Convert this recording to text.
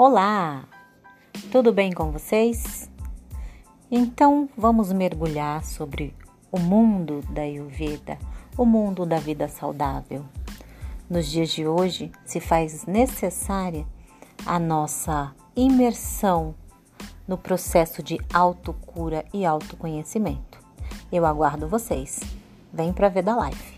Olá! Tudo bem com vocês? Então vamos mergulhar sobre o mundo da Ayurveda, o mundo da vida saudável. Nos dias de hoje se faz necessária a nossa imersão no processo de autocura e autoconhecimento. Eu aguardo vocês. Vem para ver da live.